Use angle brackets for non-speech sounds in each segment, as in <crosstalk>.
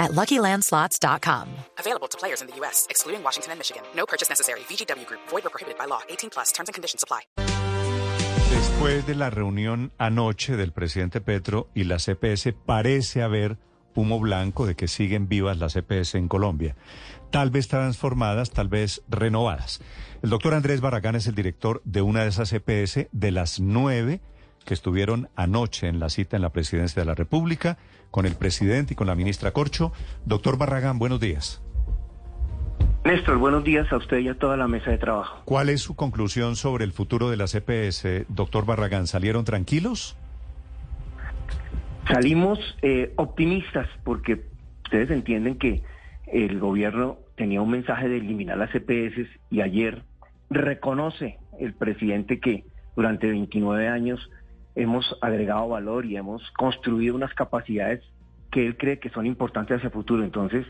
at LuckyLandSlots.com. Available to players in the U.S., excluding Washington and Michigan. No purchase necessary. VGW Group. Void or prohibited by law. 18 plus. Terms and conditions apply. Después de la reunión anoche del presidente Petro y la CPS, parece haber humo blanco de que siguen vivas las CPS en Colombia. Tal vez transformadas, tal vez renovadas. El doctor Andrés Barragán es el director de una de esas CPS de las nueve que estuvieron anoche en la cita en la presidencia de la República con el presidente y con la ministra Corcho. Doctor Barragán, buenos días. Néstor, buenos días a usted y a toda la mesa de trabajo. ¿Cuál es su conclusión sobre el futuro de la CPS, doctor Barragán? ¿Salieron tranquilos? Salimos eh, optimistas porque ustedes entienden que el gobierno tenía un mensaje de eliminar las CPS y ayer reconoce el presidente que durante 29 años hemos agregado valor y hemos construido unas capacidades que él cree que son importantes hacia el futuro. Entonces,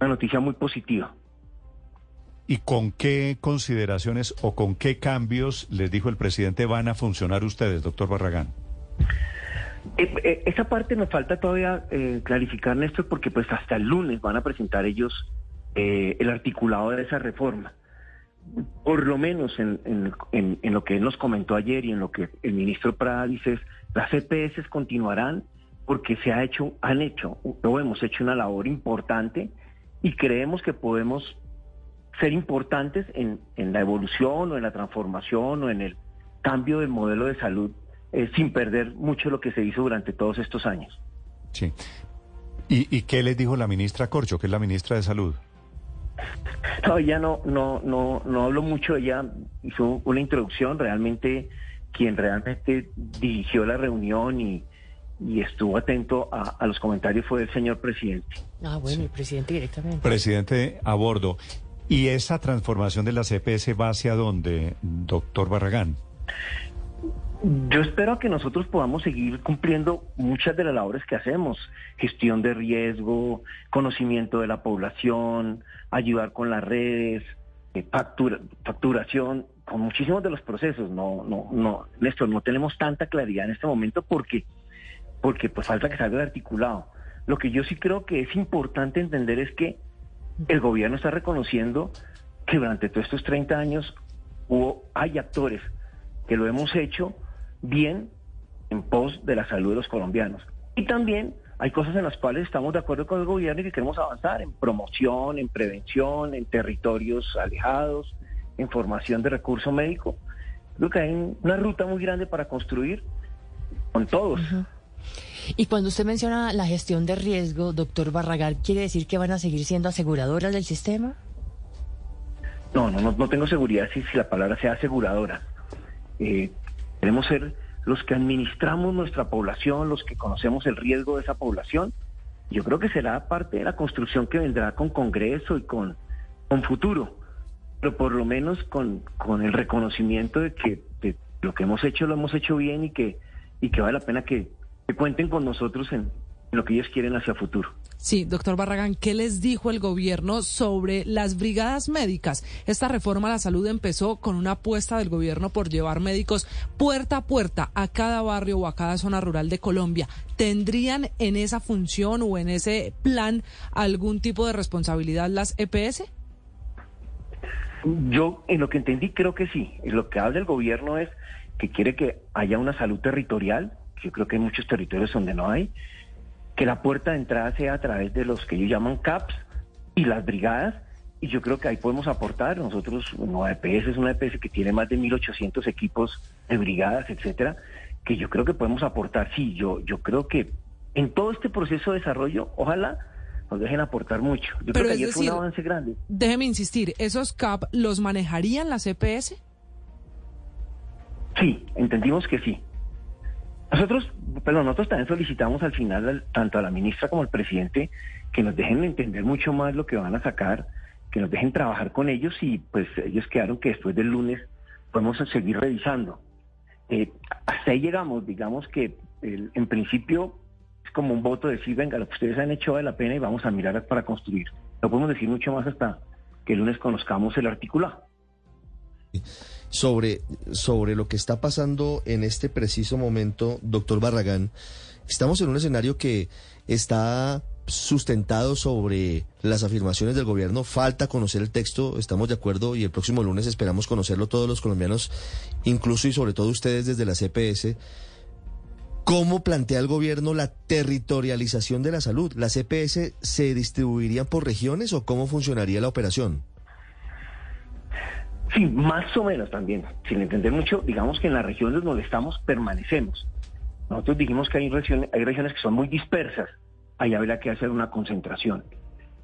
una noticia muy positiva. ¿Y con qué consideraciones o con qué cambios, les dijo el presidente, van a funcionar ustedes, doctor Barragán? Eh, eh, esa parte nos falta todavía eh, clarificar, Néstor, porque pues hasta el lunes van a presentar ellos el articulado de esa reforma. Por lo menos en, en, lo que él nos comentó ayer y en lo que el ministro Prada dice es, las CPS continuarán porque se ha hecho, han hecho, o hemos hecho una labor importante y creemos que podemos ser importantes en, en la evolución o en la transformación o en el cambio del modelo de salud eh, sin perder mucho lo que se hizo durante todos estos años. Sí. ¿Y, ¿Y, qué les dijo la ministra Corcho, que es la ministra de Salud? No, ella no, no, no, no habló mucho, ella hizo una introducción, realmente quien realmente dirigió la reunión y, y estuvo atento a, a, los comentarios fue el señor presidente. Ah, bueno, el presidente directamente. Presidente a bordo. ¿Y esa transformación de la CPS va hacia dónde, doctor Barragán? Yo espero que nosotros podamos seguir cumpliendo muchas de las labores que hacemos, gestión de riesgo, conocimiento de la población, ayudar con las redes, eh, facturación, con muchísimos de los procesos. No, no, no, Néstor, no tenemos tanta claridad en este momento porque, porque pues falta que salga articulado. Lo que yo sí creo que es importante entender es que el gobierno está reconociendo que durante todos estos 30 años hubo, hay actores que lo hemos hecho bien en pos de la salud de los colombianos. Y también hay cosas en las cuales estamos de acuerdo con el gobierno y que queremos avanzar en promoción, en prevención, en territorios alejados, en formación de recurso médico. Creo que hay una ruta muy grande para construir con todos. Y cuando usted menciona la gestión de riesgo, doctor Barragar, ¿quiere decir que van a seguir siendo aseguradoras del sistema? No, no, no, tengo seguridad si, si la palabra sea aseguradora. Eh, Queremos ser los que administramos nuestra población, los que conocemos el riesgo de esa población. Yo creo que será parte de la construcción que vendrá con Congreso y con, con futuro, pero por lo menos con, con el reconocimiento de que lo que hemos hecho lo hemos hecho bien y que, y que vale la pena que, que cuenten con nosotros en, lo que ellos quieren hacia futuro. Sí, doctor Barragán, ¿qué les dijo el gobierno sobre las brigadas médicas? Esta reforma a la salud empezó con una apuesta del gobierno por llevar médicos puerta a puerta a cada barrio o a cada zona rural de Colombia. ¿Tendrían en esa función o en ese plan algún tipo de responsabilidad las EPS? Yo, en lo que entendí, creo que sí. Lo que habla el gobierno es que quiere que haya una salud territorial. Yo creo que hay muchos territorios donde no hay que la puerta de entrada sea a través de los que ellos llaman CAPS y las brigadas, y yo creo que ahí podemos aportar. Nosotros, una EPS es una EPS que tiene más de 1.800 equipos de brigadas, etcétera, que yo creo que podemos aportar. Sí, yo, yo creo que en todo este proceso de desarrollo, ojalá nos dejen aportar mucho. Yo creo que ayer fue un avance grande. Déjeme insistir, ¿esos CAP los manejarían las EPS? Sí, entendimos que sí. Nosotros, perdón, nosotros también solicitamos al final, tanto a la ministra como al presidente, que nos dejen entender mucho más lo que van a sacar, que nos dejen trabajar con ellos y pues ellos quedaron que después del lunes podemos seguir revisando. Eh, hasta ahí llegamos, digamos que en principio es como un voto de decir, venga, lo que ustedes han hecho vale la pena y vamos a mirar para construir. No podemos decir mucho más hasta que el lunes conozcamos el articulado. Sobre, sobre lo que está pasando en este preciso momento, doctor Barragán, estamos en un escenario que está sustentado sobre las afirmaciones del gobierno. Falta conocer el texto, estamos de acuerdo, y el próximo lunes esperamos conocerlo todos los colombianos, incluso y sobre todo ustedes desde la CPS. ¿Cómo plantea el gobierno la territorialización de la salud? ¿Las CPS se distribuirían por regiones o cómo funcionaría la operación? Sí, más o menos también. Sin entender mucho, digamos que en las regiones donde estamos permanecemos. Nosotros dijimos que hay regiones, hay regiones que son muy dispersas ahí habrá que hacer una concentración.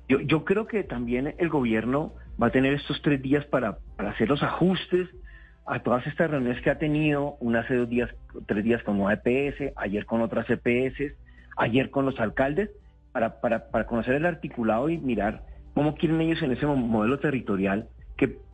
Yo, yo creo que también el gobierno va a tener estos tres días para, hacer los ajustes a todas estas reuniones que ha tenido, una hace dos días, tres días con una EPS, ayer con otras EPS, ayer con los alcaldes, para, para, para conocer el articulado y mirar cómo quieren ellos en ese modelo territorial, que,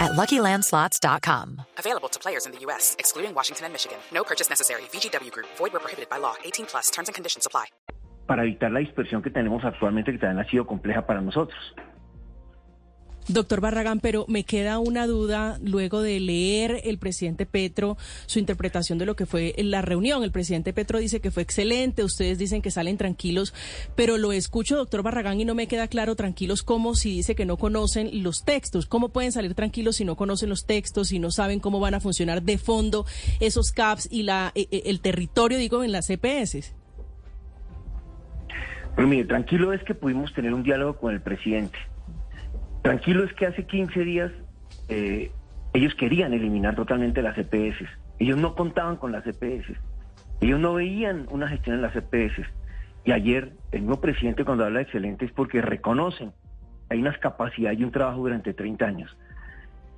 at LuckyLandSlots.com. Available to players in the U.S., excluding Washington and Michigan. No purchase necessary. VGW Group. Void where prohibited by law. 18 plus. Terms and conditions apply. para evitar la dispersión que tenemos actualmente, que también ha sido compleja para nosotros. Doctor Barragán, pero me queda una duda luego de leer el presidente Petro su interpretación de lo que fue la reunión. El presidente Petro dice que fue excelente, ustedes dicen que salen tranquilos, pero lo escucho, doctor Barragán, y no me queda claro tranquilos como si dice que no conocen los textos. ¿Cómo pueden salir tranquilos si no conocen los textos, y no saben cómo van a funcionar de fondo esos CAPS y la, e, e, el territorio, digo, en las CPS? Pero mire, tranquilo es que pudimos tener un diálogo con el presidente. Tranquilo es que hace 15 días eh, ellos querían eliminar totalmente las EPS. Ellos no contaban con las EPS. Ellos no veían una gestión en las EPS. Y ayer el nuevo presidente cuando habla de excelente es porque reconocen hay unas capacidades y un trabajo durante 30 años.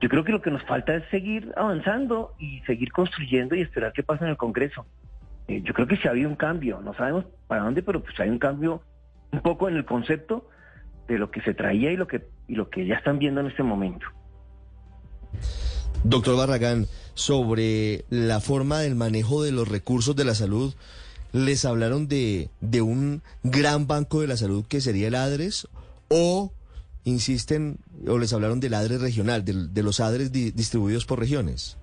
Yo creo que lo que nos falta es seguir avanzando y seguir construyendo y esperar qué pasa en el Congreso. Eh, yo creo que sí ha habido un cambio, no sabemos para dónde, pero pues hay un cambio un poco en el concepto de lo que se traía y lo que, y lo que ya están viendo en este momento. Doctor Barragán, sobre la forma del manejo de los recursos de la salud, ¿les hablaron de, de un gran banco de la salud que sería el ADRES o insisten o les hablaron del ADRES regional, de, los ADRES distribuidos por regiones?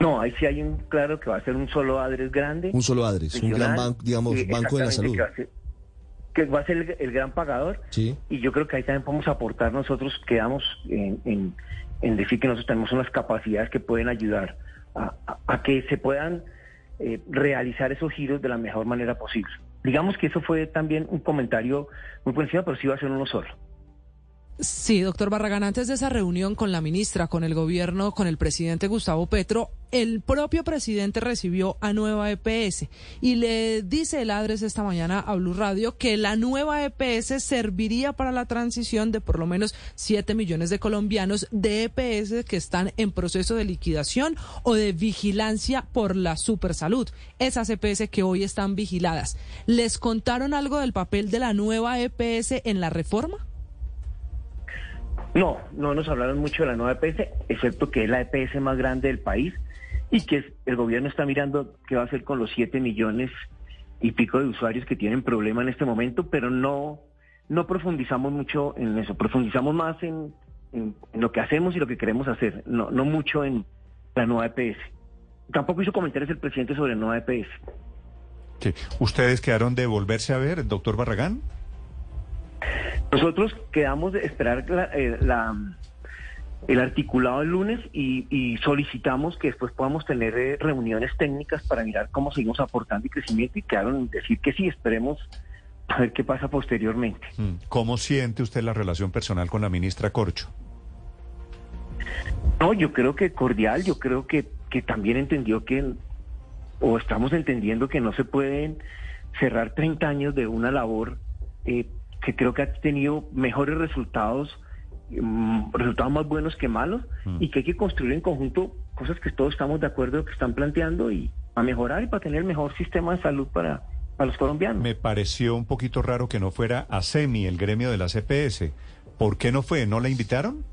No, ahí sí hay un claro que va a ser un solo ADRES grande. Un solo ADRES, un gran banco, digamos, banco de la salud. Que va a ser, el, gran pagador. Sí. Y yo creo que ahí también podemos aportar nosotros, quedamos en, en, decir que nosotros tenemos unas capacidades que pueden ayudar a, que se puedan eh, realizar esos giros de la mejor manera posible. Digamos que eso fue también un comentario muy por encima, pero sí va a ser uno solo. Sí, doctor Barragán, antes de esa reunión con la ministra, con el gobierno, con el presidente Gustavo Petro, el propio presidente recibió a Nueva EPS y le dice el adres esta mañana a Blue Radio que la nueva EPS serviría para la transición de por lo menos 7 millones de colombianos de EPS que están en proceso de liquidación o de vigilancia por la supersalud. Esas EPS que hoy están vigiladas. ¿Les contaron algo del papel de la nueva EPS en la reforma? No, no nos hablaron mucho de la nueva EPS, excepto que es la EPS más grande del país y que el gobierno está mirando qué va a hacer con los 7 millones y pico de usuarios que tienen problema en este momento, pero no, no profundizamos mucho en eso, profundizamos más en, lo que hacemos y lo que queremos hacer, no, no mucho en la nueva EPS. Tampoco hizo comentarios el presidente sobre la nueva EPS. Sí. ¿Ustedes quedaron de volverse a ver, doctor Barragán? Nosotros quedamos de esperar eh, el articulado el lunes y, solicitamos que después podamos tener eh, reuniones técnicas para mirar cómo seguimos aportando y crecimiento y quedaron decir que sí, esperemos a ver qué pasa posteriormente. Mm. ¿Cómo siente usted la relación personal con la ministra Corcho? No, yo creo que cordial, yo creo que, que también entendió que o estamos entendiendo que no se pueden cerrar 30 años de una labor eh, que creo que ha tenido mejores resultados, mm, resultados más buenos que malos, y que hay que construir en conjunto cosas que todos estamos de acuerdo que están planteando y a mejorar y para tener el mejor sistema de salud para, para los colombianos. Me pareció un poquito raro que no fuera a SEMI, el gremio de la CPS. ¿Por qué no fue? ¿No la invitaron?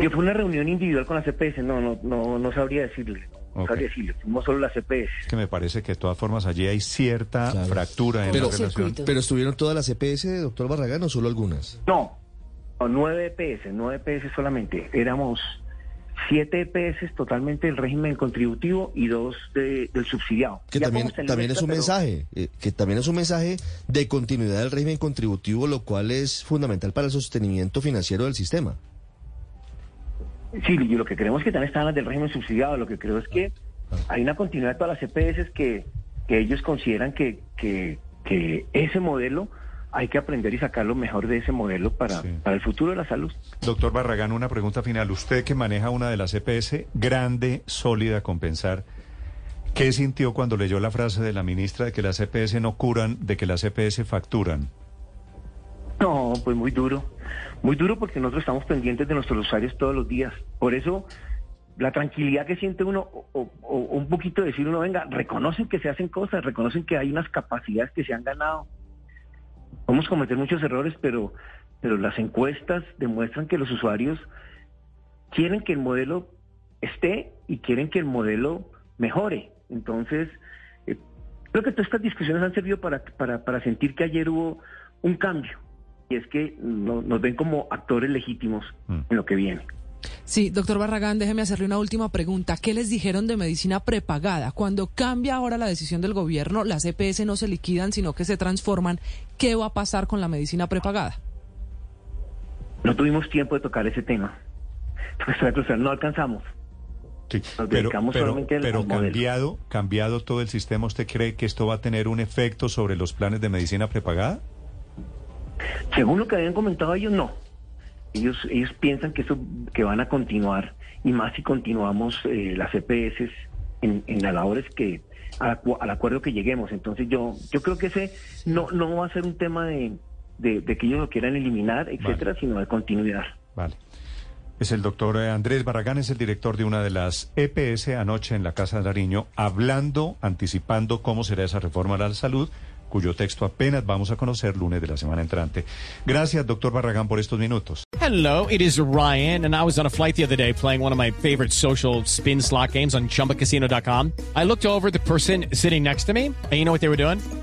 Yo fue una reunión individual con la CPS, no, no, no, no sabría decirle. No sabría decirle, fuimos solo la CPS. Es que me parece que de todas formas allí hay cierta Claro. fractura en Pero- la relación. Circuito. ¿Pero estuvieron todas las EPS, doctor Barragán, o solo algunas? No, no, nueve EPS, nueve EPS solamente. Éramos siete EPS totalmente del régimen contributivo y dos de- del subsidiado. Que Ya también, también es un pero- mensaje, eh, que también es un mensaje de continuidad del régimen contributivo, lo cual es fundamental para el sostenimiento financiero del sistema. Sí, y lo que creemos que también están las del régimen subsidiado. Lo que creo es que hay una continuidad de todas las EPS que, que ellos consideran que, que, que ese modelo hay que aprender y sacar lo mejor de ese modelo para, Sí. para el futuro de la salud. Doctor Barragán, una pregunta final. Usted que maneja una de las EPS grande, sólida, compensar, ¿qué sintió cuando leyó la frase de la ministra de que las EPS no curan, de que las EPS facturan? No, pues muy duro. Muy duro porque nosotros estamos pendientes de nuestros usuarios todos los días. Por eso, la tranquilidad que siente uno, o, un poquito decir uno, venga, reconocen que se hacen cosas, reconocen que hay unas capacidades que se han ganado. A cometer muchos errores, pero, pero las encuestas demuestran que los usuarios quieren que el modelo esté y quieren que el modelo mejore. Entonces, eh, creo que todas estas discusiones han servido para, para, para sentir que ayer hubo un cambio. Y es que no- nos ven como actores legítimos Mm. en lo que viene. Sí, doctor Barragán, déjeme hacerle una última pregunta. ¿Qué les dijeron de medicina prepagada? Cuando cambia ahora la decisión del gobierno, las EPS no se liquidan, sino que se transforman. ¿Qué va a pasar con la medicina prepagada? No tuvimos tiempo de tocar ese tema. <laughs> Pues, no alcanzamos. Sí, Nos pero, dedicamos pero, pero cambiado, cambiado todo el sistema, ¿usted cree que esto va a tener un efecto sobre los planes de medicina prepagada? Según lo que habían comentado ellos, no. Ellos, ellos piensan que eso que van a continuar y más si continuamos eh, las EPS en, en las labores que al, acu- al acuerdo que lleguemos. Entonces yo yo creo que ese no no va a ser un tema de, de, de que ellos lo quieran eliminar, etcétera, sino de continuidad. Vale. Es el doctor Andrés Barragán, es el director de una de las EPS anoche en la Casa de Nariño, hablando, anticipando cómo será esa reforma a la salud, cuyo texto apenas vamos a conocer lunes de la semana entrante. Gracias, doctor Barragán, por estos minutos. Hello, it is Ryan, and I was on a flight the other day playing one of my favorite social spin slot games on chumbacasino.com. I looked over the person sitting next to me, and you know what they were doing?